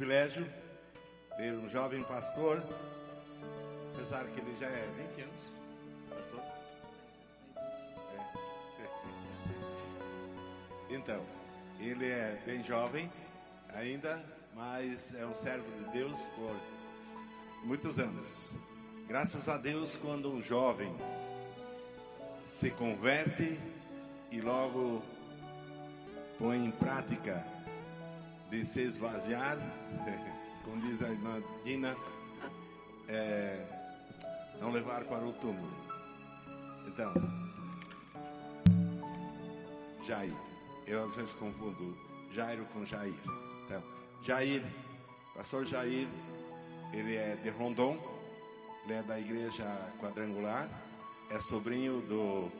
privilégio ter um jovem pastor, apesar que ele já é 20 anos, pastor. É. Então, ele é bem jovem ainda, mas é um servo de Deus por muitos anos. Graças a Deus, quando um jovem se converte e logo põe em prática de se esvaziar, como diz a irmã Dina, é, não levar para o túmulo. Então, Jair, eu às vezes confundo Jairo com Jair. Então, Jair, pastor Jair, ele é de Rondon, ele é da igreja quadrangular, é sobrinho do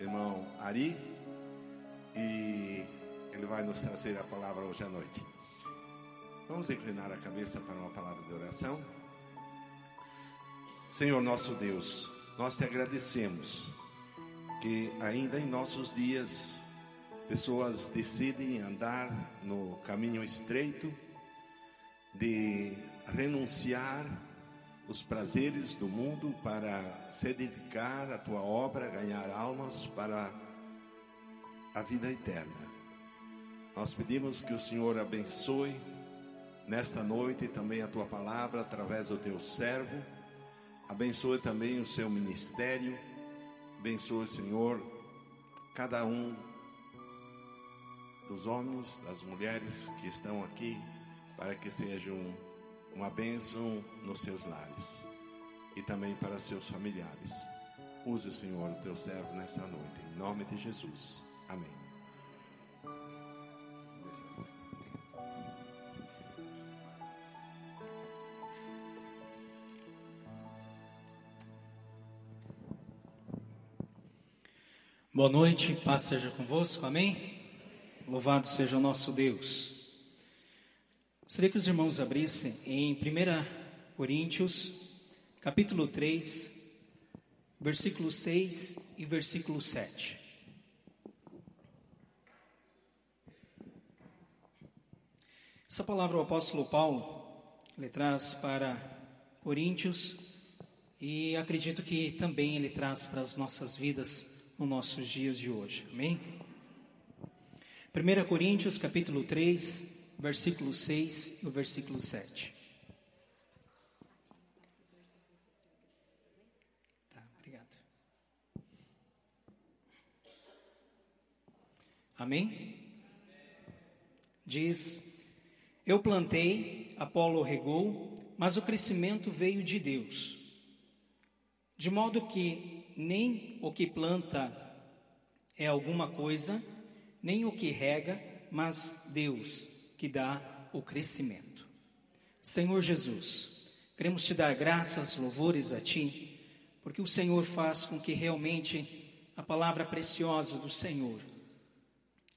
irmão Ari e ele vai nos trazer a palavra hoje à noite. Vamos inclinar a cabeça para uma palavra de oração. Senhor nosso Deus, nós te agradecemos que ainda em nossos dias pessoas decidem andar no caminho estreito de renunciar os prazeres do mundo para se dedicar à tua obra, ganhar almas para a vida eterna. Nós pedimos que o Senhor abençoe nesta noite também a tua palavra através do teu servo. Abençoe também o seu ministério. Abençoe, Senhor, cada um dos homens, das mulheres que estão aqui, para que sejam uma bênção nos seus lares e também para seus familiares. Use, Senhor, o teu servo nesta noite, em nome de Jesus. Amém. Boa noite, paz seja convosco, amém? Louvado seja o nosso Deus. Gostaria que os irmãos abrissem em 1 Coríntios, capítulo 3, versículo 6 e versículo 7. Essa palavra o apóstolo Paulo ele traz para Coríntios e acredito que também ele traz para as nossas vidas nos nossos dias de hoje. Amém? 1 Coríntios capítulo 3, versículo 6 e o versículo 7. Tá, obrigado. Amém? Diz: Eu plantei, Apolo regou, mas o crescimento veio de Deus. De modo que nem o que planta é alguma coisa, nem o que rega, mas Deus que dá o crescimento. Senhor Jesus, queremos te dar graças, louvores a ti, porque o Senhor faz com que realmente a palavra preciosa do Senhor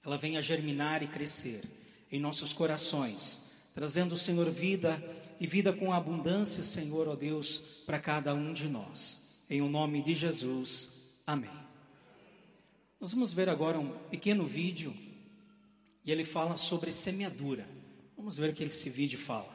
ela venha germinar e crescer em nossos corações, trazendo, Senhor, vida e vida com abundância, Senhor, ó Deus, para cada um de nós. Em o nome de Jesus. Amém. Nós vamos ver agora um pequeno vídeo e ele fala sobre semeadura. Vamos ver o que esse vídeo fala.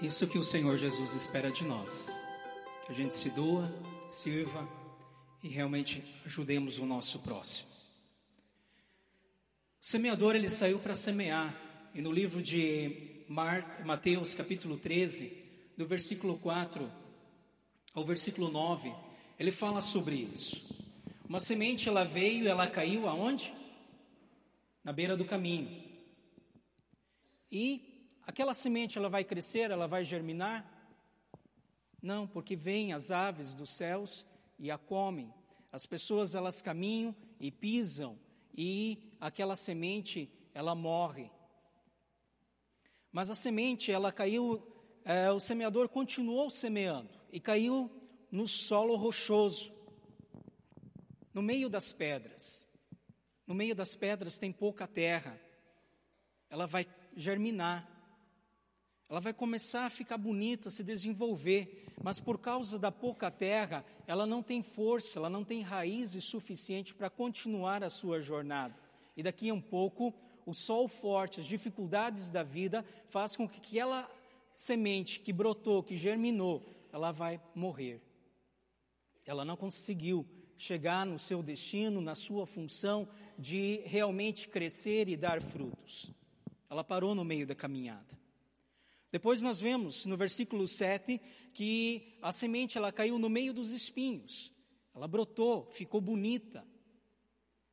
Isso que o Senhor Jesus espera de nós. Que a gente se doa, sirva e realmente ajudemos o nosso próximo. O semeador ele saiu para semear. E no livro de Mar... Mateus, capítulo 13, do versículo 4 ao versículo 9, ele fala sobre isso. Uma semente ela veio, ela caiu aonde? Na beira do caminho. E aquela semente ela vai crescer, ela vai germinar? Não, porque vêm as aves dos céus e a comem. As pessoas elas caminham e pisam e aquela semente ela morre. Mas a semente ela caiu, é, o semeador continuou semeando e caiu no solo rochoso, no meio das pedras. No meio das pedras tem pouca terra. Ela vai germinar. Ela vai começar a ficar bonita, se desenvolver, mas por causa da pouca terra, ela não tem força, ela não tem raízes suficiente para continuar a sua jornada. E daqui a um pouco, o sol forte, as dificuldades da vida, faz com que aquela semente que brotou, que germinou, ela vai morrer. Ela não conseguiu chegar no seu destino, na sua função de realmente crescer e dar frutos. Ela parou no meio da caminhada. Depois nós vemos no versículo 7 que a semente ela caiu no meio dos espinhos. Ela brotou, ficou bonita.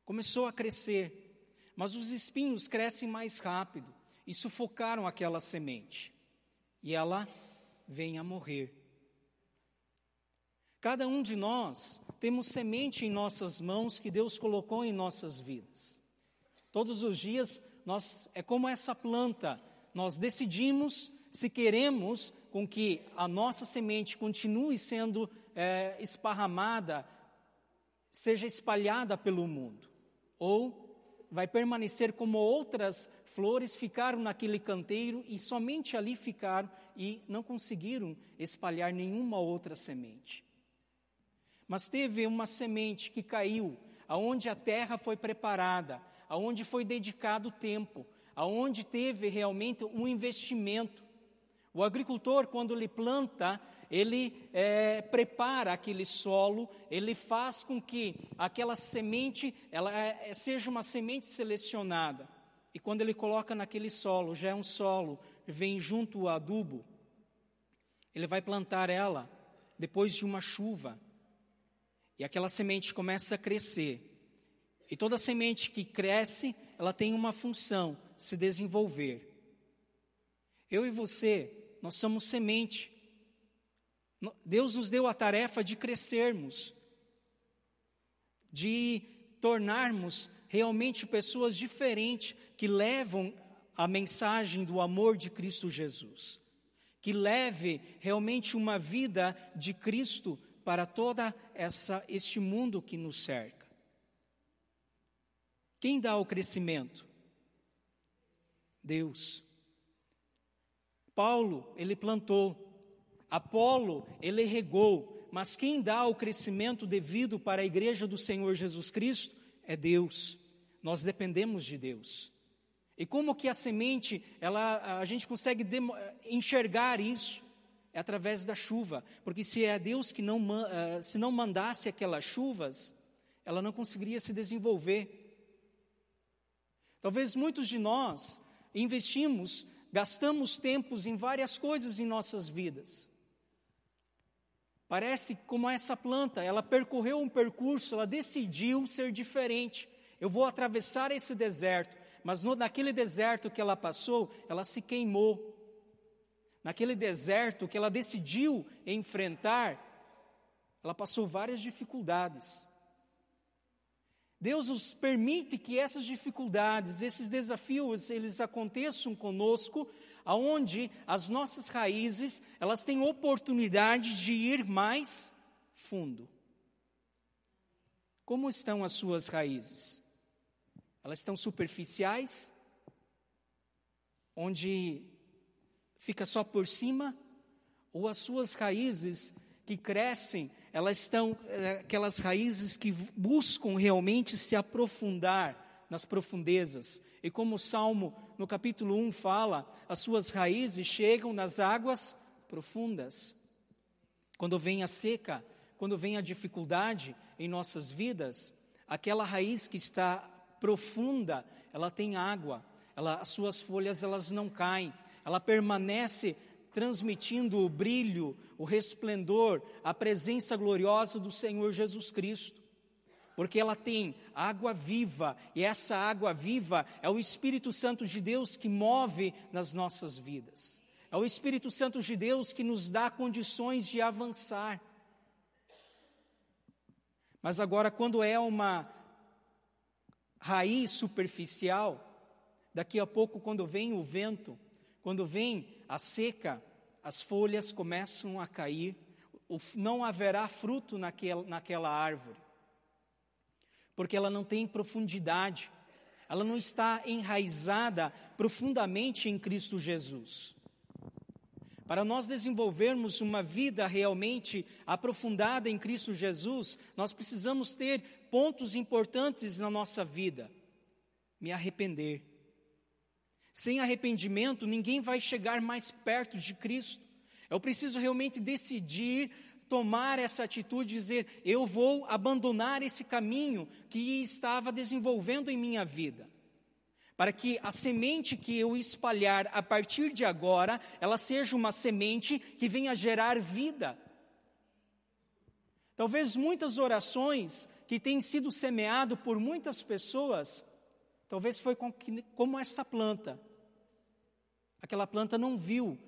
Começou a crescer. Mas os espinhos crescem mais rápido e sufocaram aquela semente. E ela vem a morrer. Cada um de nós temos semente em nossas mãos que Deus colocou em nossas vidas. Todos os dias nós é como essa planta, nós decidimos se queremos com que a nossa semente continue sendo é, esparramada, seja espalhada pelo mundo, ou vai permanecer como outras flores ficaram naquele canteiro e somente ali ficaram e não conseguiram espalhar nenhuma outra semente. Mas teve uma semente que caiu, aonde a terra foi preparada, aonde foi dedicado tempo, aonde teve realmente um investimento. O agricultor, quando ele planta, ele é, prepara aquele solo, ele faz com que aquela semente ela é, seja uma semente selecionada. E quando ele coloca naquele solo, já é um solo, vem junto o adubo, ele vai plantar ela depois de uma chuva. E aquela semente começa a crescer. E toda semente que cresce, ela tem uma função, se desenvolver. Eu e você, nós somos semente. Deus nos deu a tarefa de crescermos, de tornarmos realmente pessoas diferentes que levam a mensagem do amor de Cristo Jesus, que leve realmente uma vida de Cristo para toda essa este mundo que nos cerca. Quem dá o crescimento? Deus. Paulo, ele plantou. Apolo, ele regou. Mas quem dá o crescimento devido para a igreja do Senhor Jesus Cristo é Deus. Nós dependemos de Deus. E como que a semente, ela, a gente consegue enxergar isso? É através da chuva, porque se é Deus que não, eh, se não mandasse aquelas chuvas, ela não conseguiria se desenvolver. Talvez muitos de nós investimos, gastamos tempos em várias coisas em nossas vidas. Parece como essa planta, ela percorreu um percurso, ela decidiu ser diferente. Eu vou atravessar esse deserto, mas no, naquele deserto que ela passou, ela se queimou. Naquele deserto que ela decidiu enfrentar, ela passou várias dificuldades. Deus nos permite que essas dificuldades, esses desafios, eles aconteçam conosco, aonde as nossas raízes, elas têm oportunidade de ir mais fundo. Como estão as suas raízes? Elas estão superficiais, onde fica só por cima, ou as suas raízes que crescem elas estão é, aquelas raízes que buscam realmente se aprofundar nas profundezas. E como o Salmo no capítulo 1 fala, as suas raízes chegam nas águas profundas. Quando vem a seca, quando vem a dificuldade em nossas vidas, aquela raiz que está profunda, ela tem água, ela, as suas folhas elas não caem, ela permanece transmitindo o brilho, o resplendor, a presença gloriosa do Senhor Jesus Cristo. Porque ela tem água viva, e essa água viva é o Espírito Santo de Deus que move nas nossas vidas. É o Espírito Santo de Deus que nos dá condições de avançar. Mas agora, quando é uma raiz superficial, daqui a pouco, quando vem o vento, quando vem a seca, as folhas começam a cair, não haverá fruto naquela, naquela árvore, porque ela não tem profundidade, ela não está enraizada profundamente em Cristo Jesus. Para nós desenvolvermos uma vida realmente aprofundada em Cristo Jesus, nós precisamos ter pontos importantes na nossa vida. Me arrepender. Sem arrependimento, ninguém vai chegar mais perto de Cristo. Eu preciso realmente decidir, tomar essa atitude, dizer: eu vou abandonar esse caminho que estava desenvolvendo em minha vida para que a semente que eu espalhar a partir de agora, ela seja uma semente que venha gerar vida. Talvez muitas orações que têm sido semeado por muitas pessoas, talvez foi como essa planta. Aquela planta não viu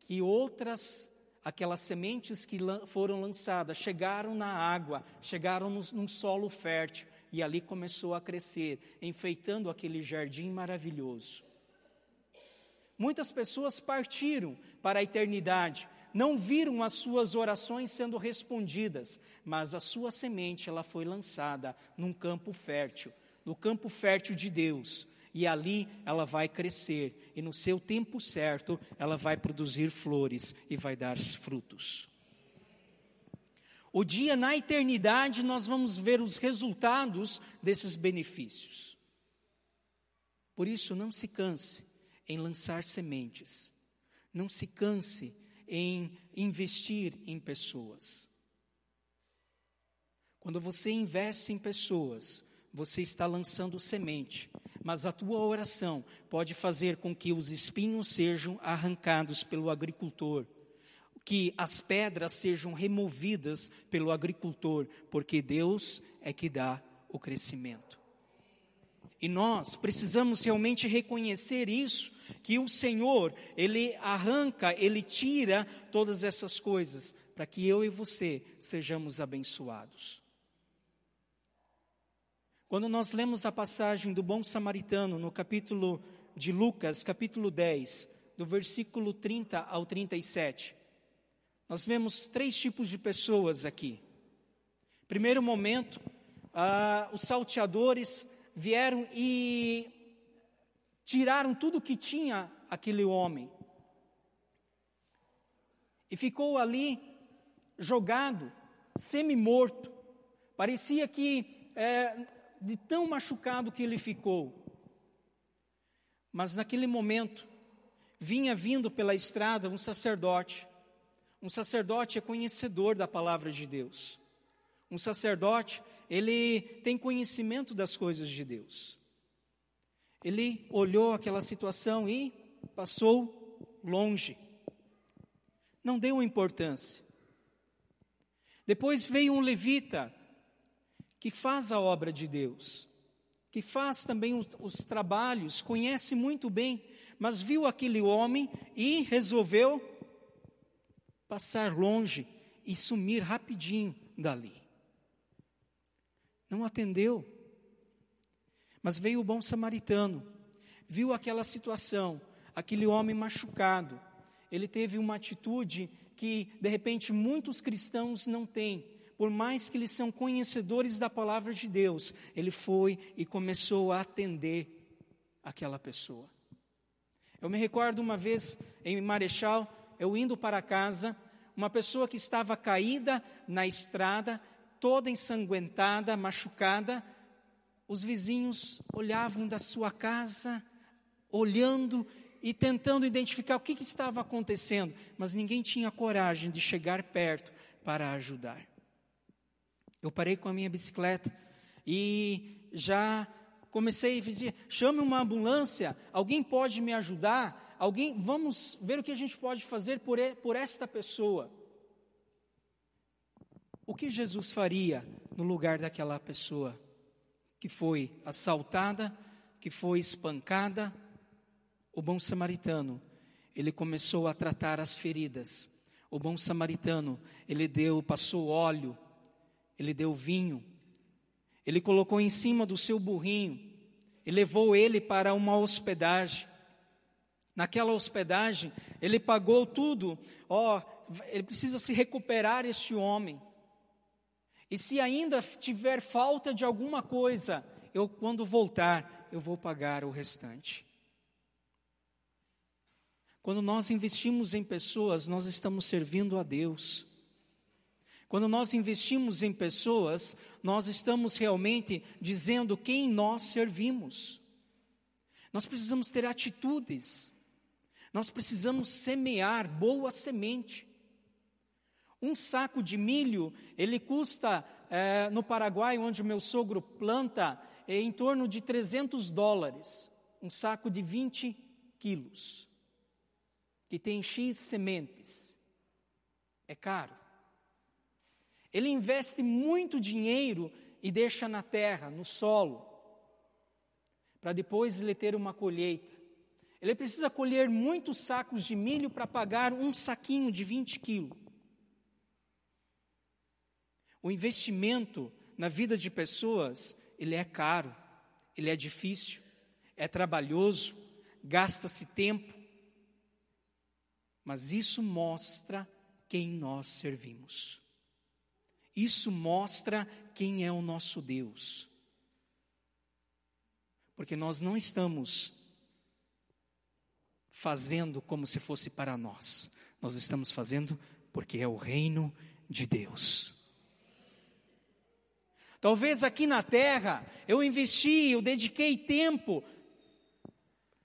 que outras aquelas sementes que foram lançadas chegaram na água, chegaram num solo fértil e ali começou a crescer, enfeitando aquele jardim maravilhoso. Muitas pessoas partiram para a eternidade, não viram as suas orações sendo respondidas, mas a sua semente ela foi lançada num campo fértil, no campo fértil de Deus, e ali ela vai crescer e no seu tempo certo ela vai produzir flores e vai dar frutos. O dia na eternidade nós vamos ver os resultados desses benefícios. Por isso, não se canse em lançar sementes, não se canse em investir em pessoas. Quando você investe em pessoas, você está lançando semente, mas a tua oração pode fazer com que os espinhos sejam arrancados pelo agricultor que as pedras sejam removidas pelo agricultor, porque Deus é que dá o crescimento. E nós precisamos realmente reconhecer isso, que o Senhor, Ele arranca, Ele tira todas essas coisas, para que eu e você sejamos abençoados. Quando nós lemos a passagem do bom samaritano no capítulo de Lucas, capítulo 10, do versículo 30 ao 37, nós vemos três tipos de pessoas aqui. Primeiro momento, ah, os salteadores vieram e tiraram tudo que tinha aquele homem. E ficou ali jogado, semi-morto. Parecia que é, de tão machucado que ele ficou. Mas naquele momento, vinha vindo pela estrada um sacerdote um sacerdote é conhecedor da palavra de Deus. Um sacerdote, ele tem conhecimento das coisas de Deus. Ele olhou aquela situação e passou longe. Não deu importância. Depois veio um levita que faz a obra de Deus, que faz também os, os trabalhos, conhece muito bem, mas viu aquele homem e resolveu passar longe e sumir rapidinho dali. Não atendeu. Mas veio o bom samaritano, viu aquela situação, aquele homem machucado. Ele teve uma atitude que, de repente, muitos cristãos não têm. Por mais que eles são conhecedores da palavra de Deus, ele foi e começou a atender aquela pessoa. Eu me recordo uma vez em Marechal, eu indo para casa, uma pessoa que estava caída na estrada, toda ensanguentada, machucada, os vizinhos olhavam da sua casa olhando e tentando identificar o que, que estava acontecendo, mas ninguém tinha coragem de chegar perto para ajudar. Eu parei com a minha bicicleta e já comecei a dizer: chame uma ambulância, alguém pode me ajudar? Alguém, vamos ver o que a gente pode fazer por, por esta pessoa. O que Jesus faria no lugar daquela pessoa que foi assaltada, que foi espancada? O bom samaritano, ele começou a tratar as feridas. O bom samaritano, ele deu, passou óleo, ele deu vinho, ele colocou em cima do seu burrinho e levou ele para uma hospedagem. Naquela hospedagem, ele pagou tudo. Ó, oh, ele precisa se recuperar este homem. E se ainda tiver falta de alguma coisa, eu quando voltar, eu vou pagar o restante. Quando nós investimos em pessoas, nós estamos servindo a Deus. Quando nós investimos em pessoas, nós estamos realmente dizendo quem nós servimos. Nós precisamos ter atitudes. Nós precisamos semear boa semente. Um saco de milho, ele custa, é, no Paraguai, onde meu sogro planta, é em torno de 300 dólares. Um saco de 20 quilos, que tem X sementes. É caro. Ele investe muito dinheiro e deixa na terra, no solo, para depois ele ter uma colheita. Ele precisa colher muitos sacos de milho para pagar um saquinho de 20 quilos. O investimento na vida de pessoas, ele é caro, ele é difícil, é trabalhoso, gasta-se tempo, mas isso mostra quem nós servimos. Isso mostra quem é o nosso Deus. Porque nós não estamos fazendo como se fosse para nós, nós estamos fazendo porque é o reino de Deus. Talvez aqui na terra eu investi, eu dediquei tempo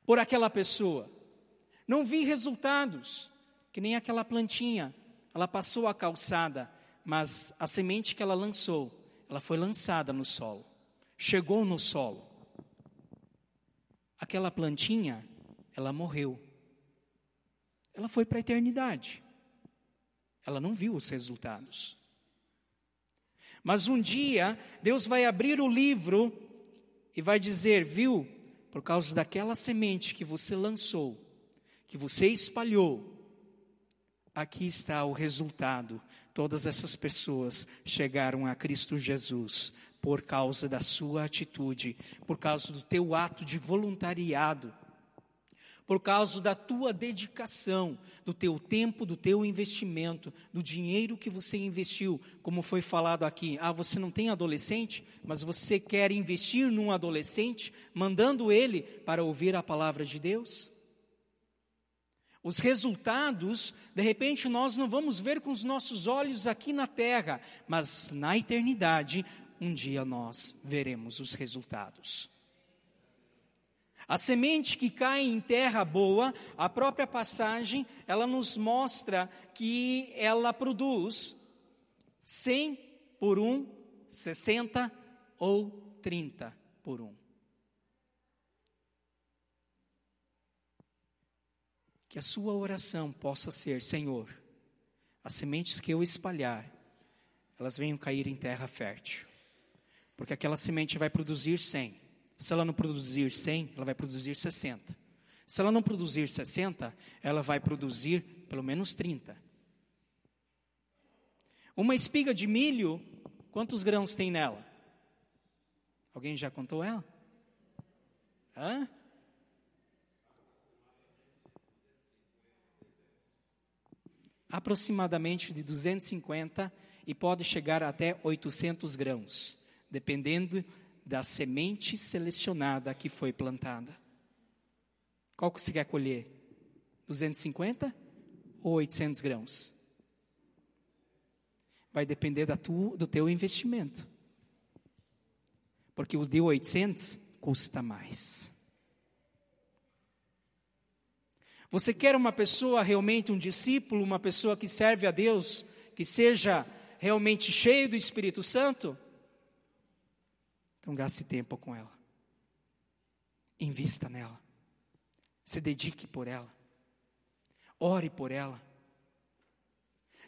por aquela pessoa, não vi resultados, que nem aquela plantinha, ela passou a calçada, mas a semente que ela lançou, ela foi lançada no solo, chegou no solo. Aquela plantinha, ela morreu. Ela foi para a eternidade. Ela não viu os resultados. Mas um dia, Deus vai abrir o livro e vai dizer: Viu, por causa daquela semente que você lançou, que você espalhou, aqui está o resultado todas essas pessoas chegaram a Cristo Jesus por causa da sua atitude, por causa do teu ato de voluntariado, por causa da tua dedicação, do teu tempo, do teu investimento, do dinheiro que você investiu, como foi falado aqui. Ah, você não tem adolescente, mas você quer investir num adolescente, mandando ele para ouvir a palavra de Deus? Os resultados, de repente, nós não vamos ver com os nossos olhos aqui na terra, mas na eternidade, um dia nós veremos os resultados. A semente que cai em terra boa, a própria passagem, ela nos mostra que ela produz 100 por um, 60 ou 30 por um. Que a sua oração possa ser: Senhor, as sementes que eu espalhar, elas venham cair em terra fértil. Porque aquela semente vai produzir 100. Se ela não produzir 100, ela vai produzir 60. Se ela não produzir 60, ela vai produzir pelo menos 30. Uma espiga de milho, quantos grãos tem nela? Alguém já contou ela? Hã? Aproximadamente de 250 e pode chegar até 800 grãos, dependendo da semente selecionada que foi plantada. Qual que você quer colher? 250 ou 800 grãos? Vai depender da tu, do teu investimento. Porque o de 800 custa mais. Você quer uma pessoa realmente um discípulo, uma pessoa que serve a Deus, que seja realmente cheio do Espírito Santo? Então gaste tempo com ela. Invista nela. Se dedique por ela. Ore por ela.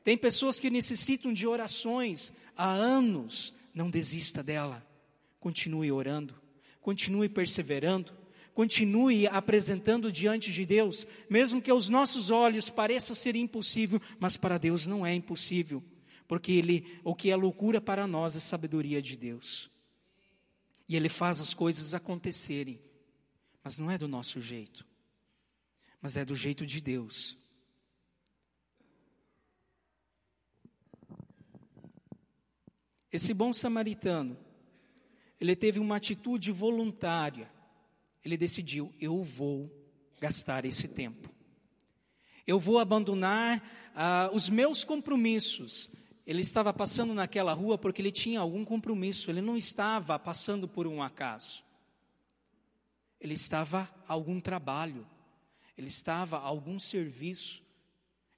Tem pessoas que necessitam de orações há anos. Não desista dela. Continue orando. Continue perseverando. Continue apresentando diante de Deus, mesmo que aos nossos olhos pareça ser impossível, mas para Deus não é impossível, porque ele, o que é loucura para nós é sabedoria de Deus. E ele faz as coisas acontecerem, mas não é do nosso jeito, mas é do jeito de Deus. Esse bom samaritano, ele teve uma atitude voluntária. Ele decidiu: eu vou gastar esse tempo. Eu vou abandonar ah, os meus compromissos. Ele estava passando naquela rua porque ele tinha algum compromisso, ele não estava passando por um acaso. Ele estava a algum trabalho, ele estava a algum serviço,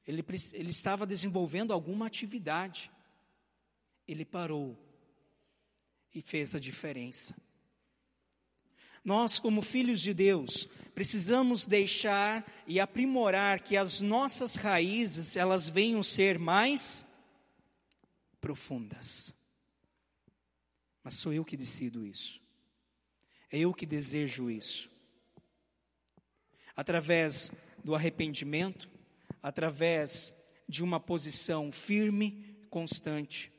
ele, ele estava desenvolvendo alguma atividade ele parou e fez a diferença. Nós, como filhos de Deus, precisamos deixar e aprimorar que as nossas raízes, elas venham ser mais profundas. Mas sou eu que decido isso. É eu que desejo isso. Através do arrependimento, através de uma posição firme, constante,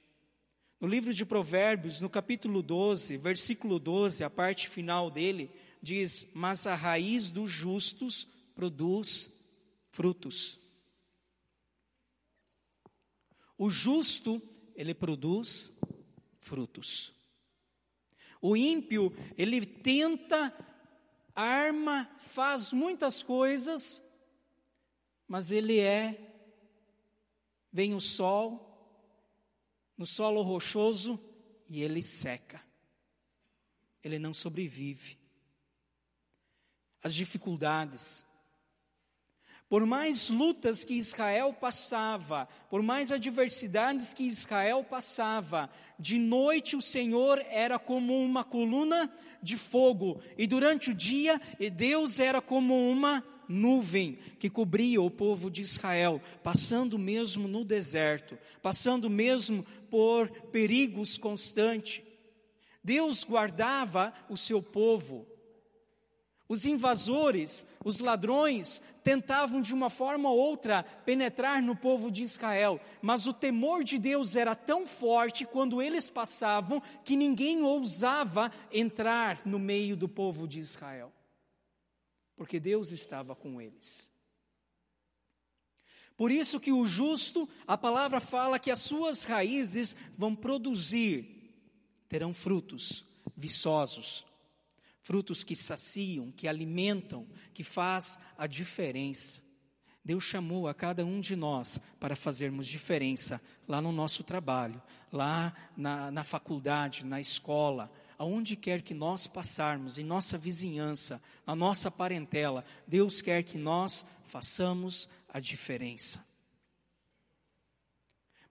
no livro de Provérbios, no capítulo 12, versículo 12, a parte final dele, diz: Mas a raiz dos justos produz frutos. O justo, ele produz frutos. O ímpio, ele tenta, arma, faz muitas coisas, mas ele é. Vem o sol, no solo rochoso e ele seca. Ele não sobrevive. As dificuldades. Por mais lutas que Israel passava, por mais adversidades que Israel passava, de noite o Senhor era como uma coluna de fogo, e durante o dia Deus era como uma nuvem que cobria o povo de Israel, passando mesmo no deserto, passando mesmo por perigos constantes. Deus guardava o seu povo. Os invasores, os ladrões, tentavam de uma forma ou outra penetrar no povo de Israel, mas o temor de Deus era tão forte quando eles passavam que ninguém ousava entrar no meio do povo de Israel, porque Deus estava com eles. Por isso que o justo, a palavra fala que as suas raízes vão produzir, terão frutos viçosos, frutos que saciam, que alimentam, que faz a diferença. Deus chamou a cada um de nós para fazermos diferença lá no nosso trabalho, lá na, na faculdade, na escola, aonde quer que nós passarmos, em nossa vizinhança, na nossa parentela, Deus quer que nós façamos a diferença.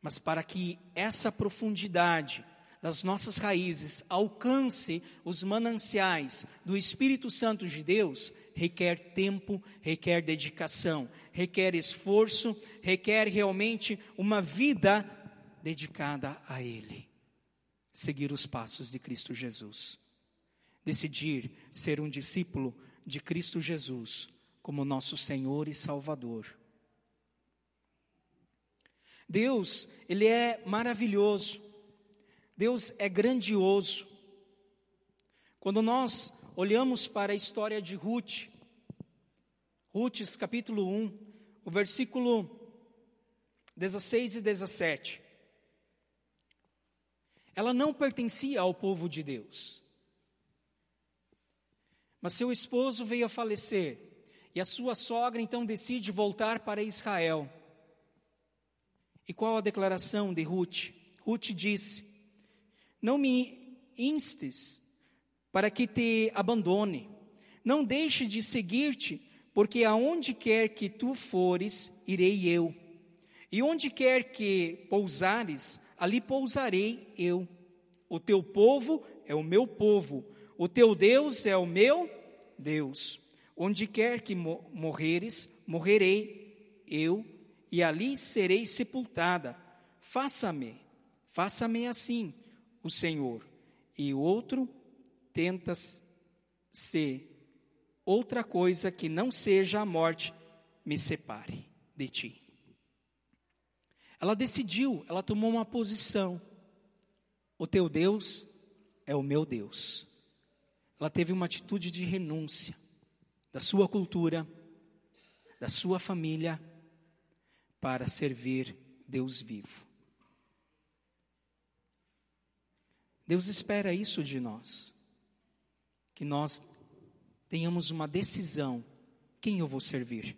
Mas para que essa profundidade das nossas raízes alcance os mananciais do Espírito Santo de Deus, requer tempo, requer dedicação, requer esforço, requer realmente uma vida dedicada a Ele. Seguir os passos de Cristo Jesus. Decidir ser um discípulo de Cristo Jesus como nosso Senhor e Salvador. Deus, Ele é maravilhoso, Deus é grandioso. Quando nós olhamos para a história de Ruth, Ruth, capítulo 1, o versículo 16 e 17. Ela não pertencia ao povo de Deus. Mas seu esposo veio a falecer, e a sua sogra então decide voltar para Israel. E qual a declaração de Ruth? Ruth disse: Não me instes para que te abandone, não deixe de seguir-te, porque aonde quer que tu fores, irei eu, e onde quer que pousares, ali pousarei eu. O teu povo é o meu povo, o teu Deus é o meu Deus. Onde quer que morreres, morrerei eu, e ali serei sepultada. Faça-me, faça-me assim, o Senhor. E o outro tenta ser outra coisa que não seja a morte me separe de ti. Ela decidiu, ela tomou uma posição. O teu Deus é o meu Deus. Ela teve uma atitude de renúncia da sua cultura, da sua família, para servir Deus vivo. Deus espera isso de nós, que nós tenhamos uma decisão: quem eu vou servir?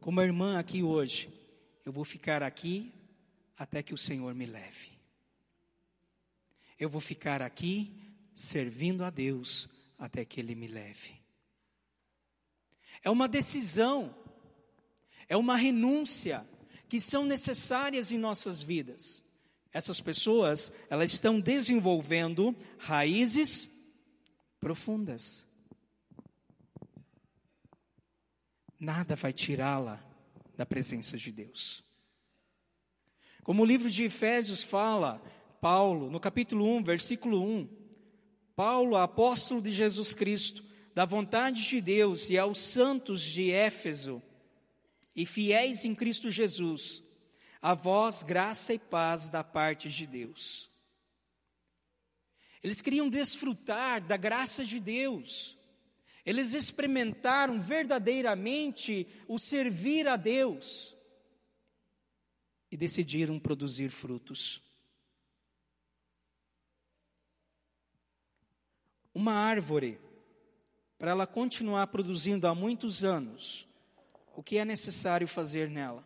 Como a irmã aqui hoje, eu vou ficar aqui até que o Senhor me leve. Eu vou ficar aqui servindo a Deus até que Ele me leve. É uma decisão, é uma renúncia que são necessárias em nossas vidas. Essas pessoas, elas estão desenvolvendo raízes profundas. nada vai tirá-la da presença de Deus. Como o livro de Efésios fala, Paulo, no capítulo 1, versículo 1, Paulo, apóstolo de Jesus Cristo, da vontade de Deus e aos santos de Éfeso e fiéis em Cristo Jesus, a vós graça e paz da parte de Deus. Eles queriam desfrutar da graça de Deus. Eles experimentaram verdadeiramente o servir a Deus e decidiram produzir frutos. Uma árvore, para ela continuar produzindo há muitos anos, o que é necessário fazer nela?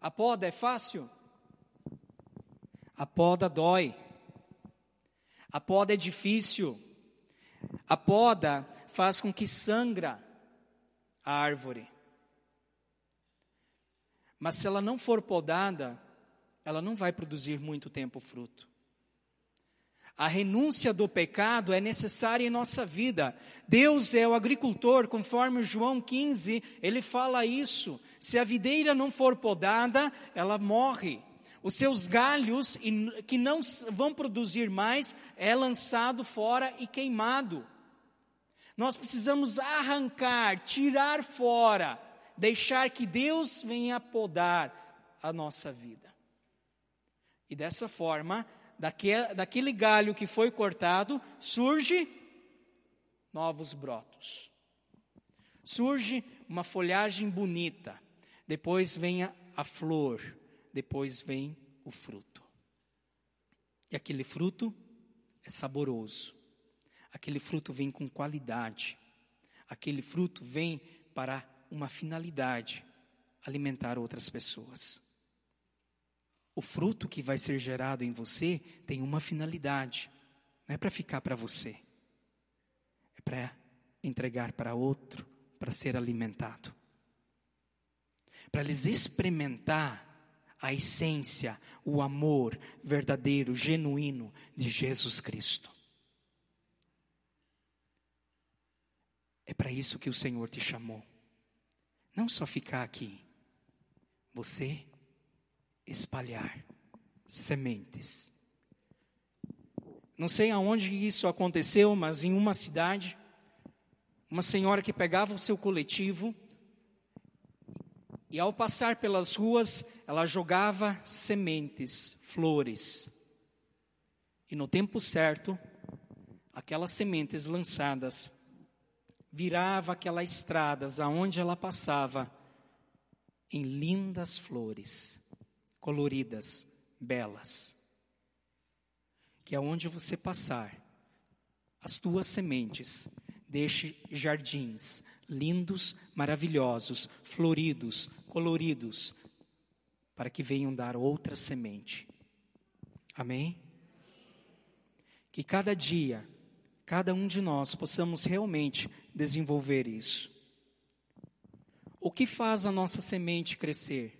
A poda é fácil? A poda dói. A poda é difícil. A poda faz com que sangra a árvore. Mas se ela não for podada, ela não vai produzir muito tempo fruto. A renúncia do pecado é necessária em nossa vida. Deus é o agricultor, conforme João 15, ele fala isso. Se a videira não for podada, ela morre os seus galhos, que não vão produzir mais, é lançado fora e queimado. Nós precisamos arrancar, tirar fora, deixar que Deus venha podar a nossa vida. E dessa forma, daquele, daquele galho que foi cortado, surge novos brotos. Surge uma folhagem bonita. Depois vem a, a flor depois vem o fruto. E aquele fruto é saboroso. Aquele fruto vem com qualidade. Aquele fruto vem para uma finalidade: alimentar outras pessoas. O fruto que vai ser gerado em você tem uma finalidade. Não é para ficar para você. É para entregar para outro, para ser alimentado. Para eles experimentar a essência, o amor verdadeiro, genuíno de Jesus Cristo. É para isso que o Senhor te chamou. Não só ficar aqui, você espalhar sementes. Não sei aonde isso aconteceu, mas em uma cidade, uma senhora que pegava o seu coletivo e ao passar pelas ruas, ela jogava sementes, flores. E no tempo certo, aquelas sementes lançadas virava aquelas estradas aonde ela passava em lindas flores, coloridas, belas. Que aonde você passar, as tuas sementes deixe jardins lindos, maravilhosos, floridos, coloridos, para que venham dar outra semente. Amém? Que cada dia cada um de nós possamos realmente desenvolver isso. O que faz a nossa semente crescer?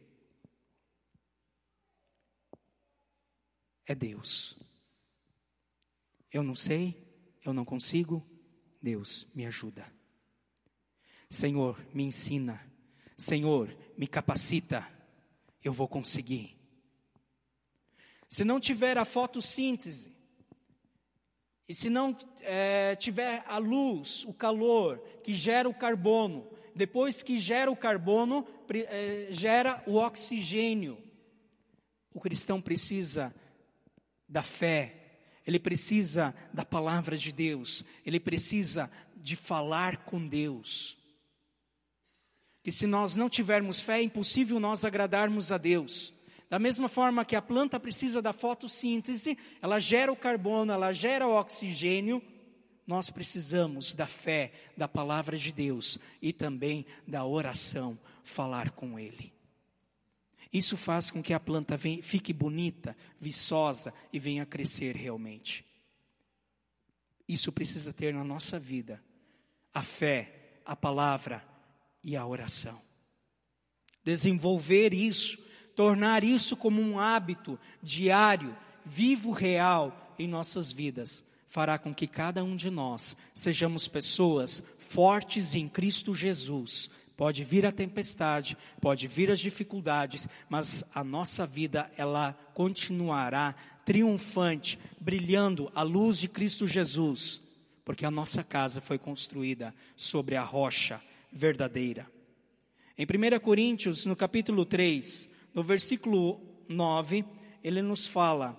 É Deus. Eu não sei, eu não consigo, Deus me ajuda. Senhor, me ensina. Senhor, me capacita. Eu vou conseguir. Se não tiver a fotossíntese, e se não é, tiver a luz, o calor que gera o carbono, depois que gera o carbono, é, gera o oxigênio. O cristão precisa da fé, ele precisa da palavra de Deus, ele precisa de falar com Deus. Que se nós não tivermos fé, é impossível nós agradarmos a Deus. Da mesma forma que a planta precisa da fotossíntese, ela gera o carbono, ela gera o oxigênio, nós precisamos da fé, da palavra de Deus e também da oração, falar com Ele. Isso faz com que a planta fique bonita, viçosa e venha a crescer realmente. Isso precisa ter na nossa vida a fé, a palavra e a oração. Desenvolver isso tornar isso como um hábito diário, vivo, real em nossas vidas, fará com que cada um de nós sejamos pessoas fortes em Cristo Jesus. Pode vir a tempestade, pode vir as dificuldades, mas a nossa vida ela continuará triunfante, brilhando a luz de Cristo Jesus, porque a nossa casa foi construída sobre a rocha verdadeira. Em 1 Coríntios, no capítulo 3, no versículo 9, ele nos fala: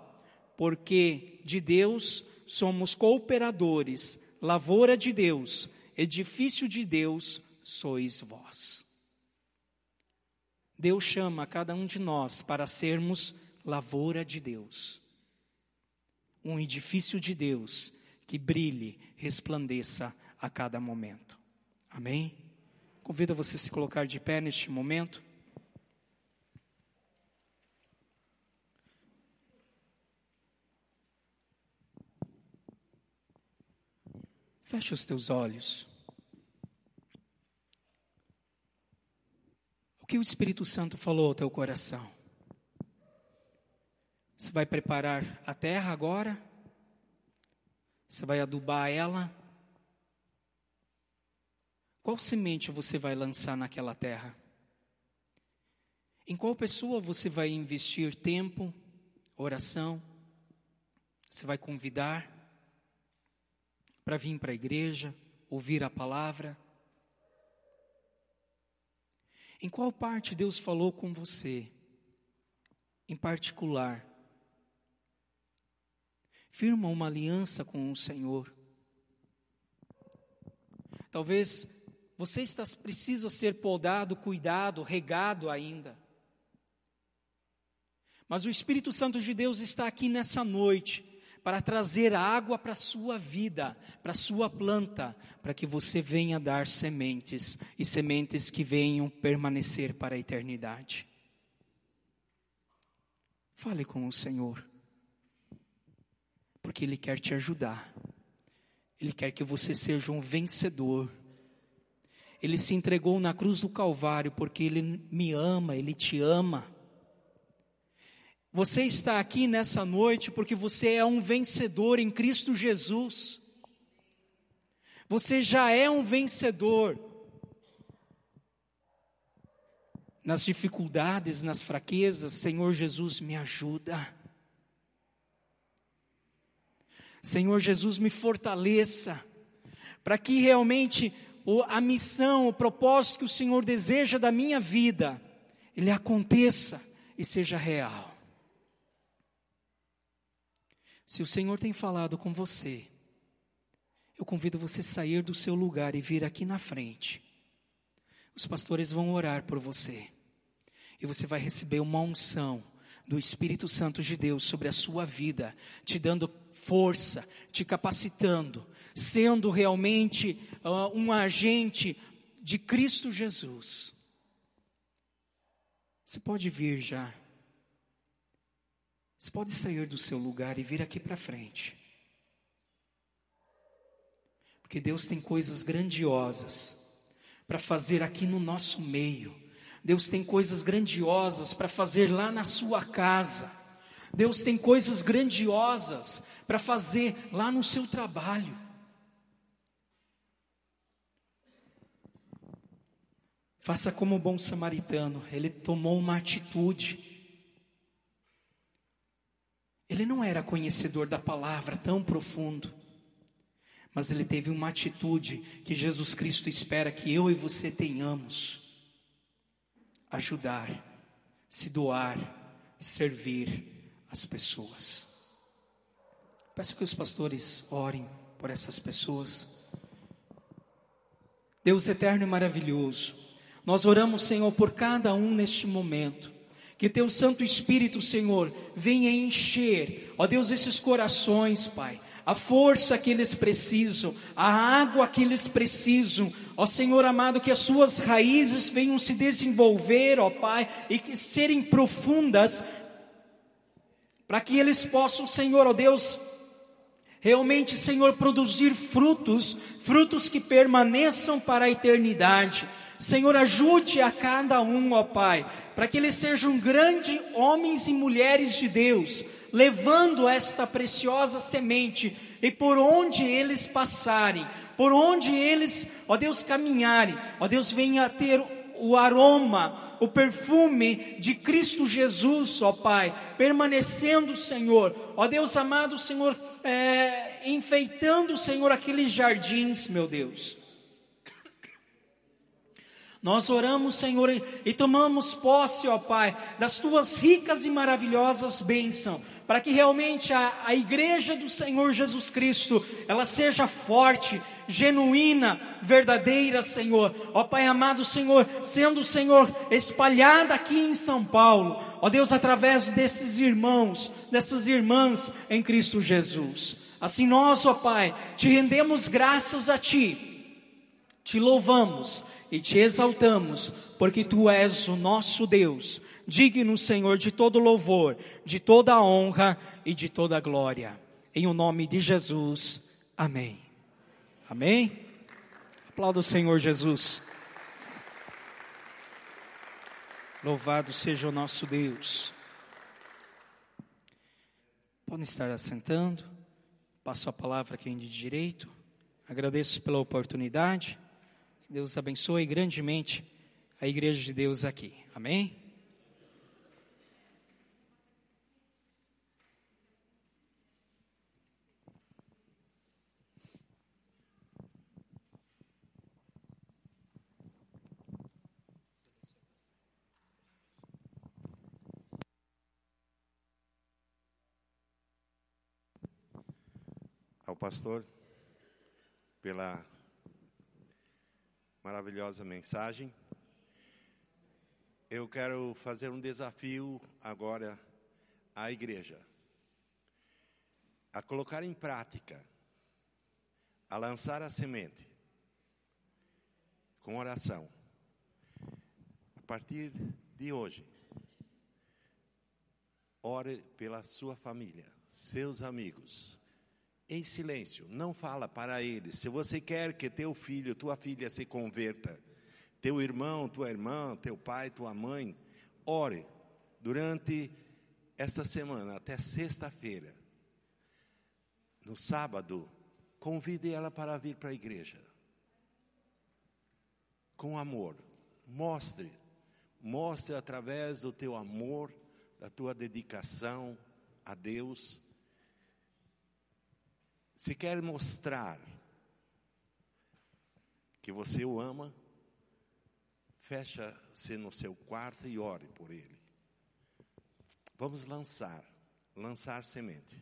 Porque de Deus somos cooperadores, lavoura de Deus, edifício de Deus sois vós. Deus chama cada um de nós para sermos lavoura de Deus, um edifício de Deus que brilhe, resplandeça a cada momento. Amém? Convido você a se colocar de pé neste momento. Feche os teus olhos. O que o Espírito Santo falou ao teu coração? Você vai preparar a terra agora? Você vai adubar ela? Qual semente você vai lançar naquela terra? Em qual pessoa você vai investir tempo, oração? Você vai convidar? para vir para a igreja, ouvir a palavra? Em qual parte Deus falou com você, em particular? Firma uma aliança com o Senhor. Talvez você está, precisa ser podado, cuidado, regado ainda. Mas o Espírito Santo de Deus está aqui nessa noite para trazer água para a sua vida, para a sua planta, para que você venha dar sementes e sementes que venham permanecer para a eternidade. Fale com o Senhor, porque Ele quer te ajudar, Ele quer que você seja um vencedor. Ele se entregou na cruz do Calvário porque Ele me ama, Ele te ama. Você está aqui nessa noite porque você é um vencedor em Cristo Jesus. Você já é um vencedor. Nas dificuldades, nas fraquezas, Senhor Jesus, me ajuda. Senhor Jesus, me fortaleça, para que realmente a missão, o propósito que o Senhor deseja da minha vida, ele aconteça e seja real. Se o Senhor tem falado com você, eu convido você a sair do seu lugar e vir aqui na frente. Os pastores vão orar por você. E você vai receber uma unção do Espírito Santo de Deus sobre a sua vida, te dando força, te capacitando, sendo realmente uh, um agente de Cristo Jesus. Você pode vir já. Você pode sair do seu lugar e vir aqui para frente. Porque Deus tem coisas grandiosas para fazer aqui no nosso meio. Deus tem coisas grandiosas para fazer lá na sua casa. Deus tem coisas grandiosas para fazer lá no seu trabalho. Faça como o bom samaritano, ele tomou uma atitude. Ele não era conhecedor da palavra tão profundo, mas ele teve uma atitude que Jesus Cristo espera que eu e você tenhamos: ajudar, se doar, servir as pessoas. Peço que os pastores orem por essas pessoas. Deus eterno e maravilhoso, nós oramos, Senhor, por cada um neste momento. Que teu Santo Espírito, Senhor, venha encher, ó Deus, esses corações, Pai. A força que eles precisam, a água que eles precisam, ó Senhor amado, que as suas raízes venham se desenvolver, ó Pai, e que serem profundas, para que eles possam, Senhor, ó Deus, realmente, Senhor, produzir frutos, frutos que permaneçam para a eternidade. Senhor, ajude a cada um, ó Pai, para que eles sejam grandes homens e mulheres de Deus, levando esta preciosa semente e por onde eles passarem, por onde eles, ó Deus, caminharem, ó Deus, venha ter o aroma, o perfume de Cristo Jesus, ó Pai, permanecendo, Senhor, ó Deus amado, Senhor, é, enfeitando, Senhor, aqueles jardins, meu Deus. Nós oramos, Senhor, e tomamos posse, ó Pai, das tuas ricas e maravilhosas bênçãos, para que realmente a, a igreja do Senhor Jesus Cristo, ela seja forte, genuína, verdadeira, Senhor. Ó Pai amado, Senhor, sendo, Senhor, espalhada aqui em São Paulo, ó Deus, através desses irmãos, dessas irmãs em Cristo Jesus. Assim nós, ó Pai, te rendemos graças a Ti te louvamos e te exaltamos, porque tu és o nosso Deus, digno, Senhor, de todo louvor, de toda honra e de toda glória. Em o nome de Jesus, amém. Amém? Aplauda o Senhor Jesus. Louvado seja o nosso Deus. Podem estar assentando. Passo a palavra a quem de direito. Agradeço pela oportunidade. Deus abençoe grandemente a igreja de Deus aqui. Amém? Pastor pela maravilhosa mensagem. Eu quero fazer um desafio agora à igreja a colocar em prática, a lançar a semente com oração. A partir de hoje, ore pela sua família, seus amigos, em silêncio, não fala para eles. Se você quer que teu filho, tua filha se converta, teu irmão, tua irmã, teu pai, tua mãe, ore durante esta semana até sexta-feira. No sábado, convide ela para vir para a igreja. Com amor. Mostre, mostre através do teu amor, da tua dedicação a Deus se quer mostrar que você o ama, fecha-se no seu quarto e ore por ele. Vamos lançar, lançar semente.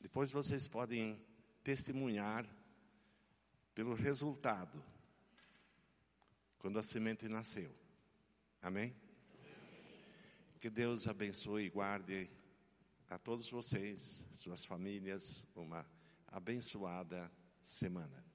Depois vocês podem testemunhar pelo resultado quando a semente nasceu. Amém? Que Deus abençoe e guarde a todos vocês, suas famílias, uma abençoada semana.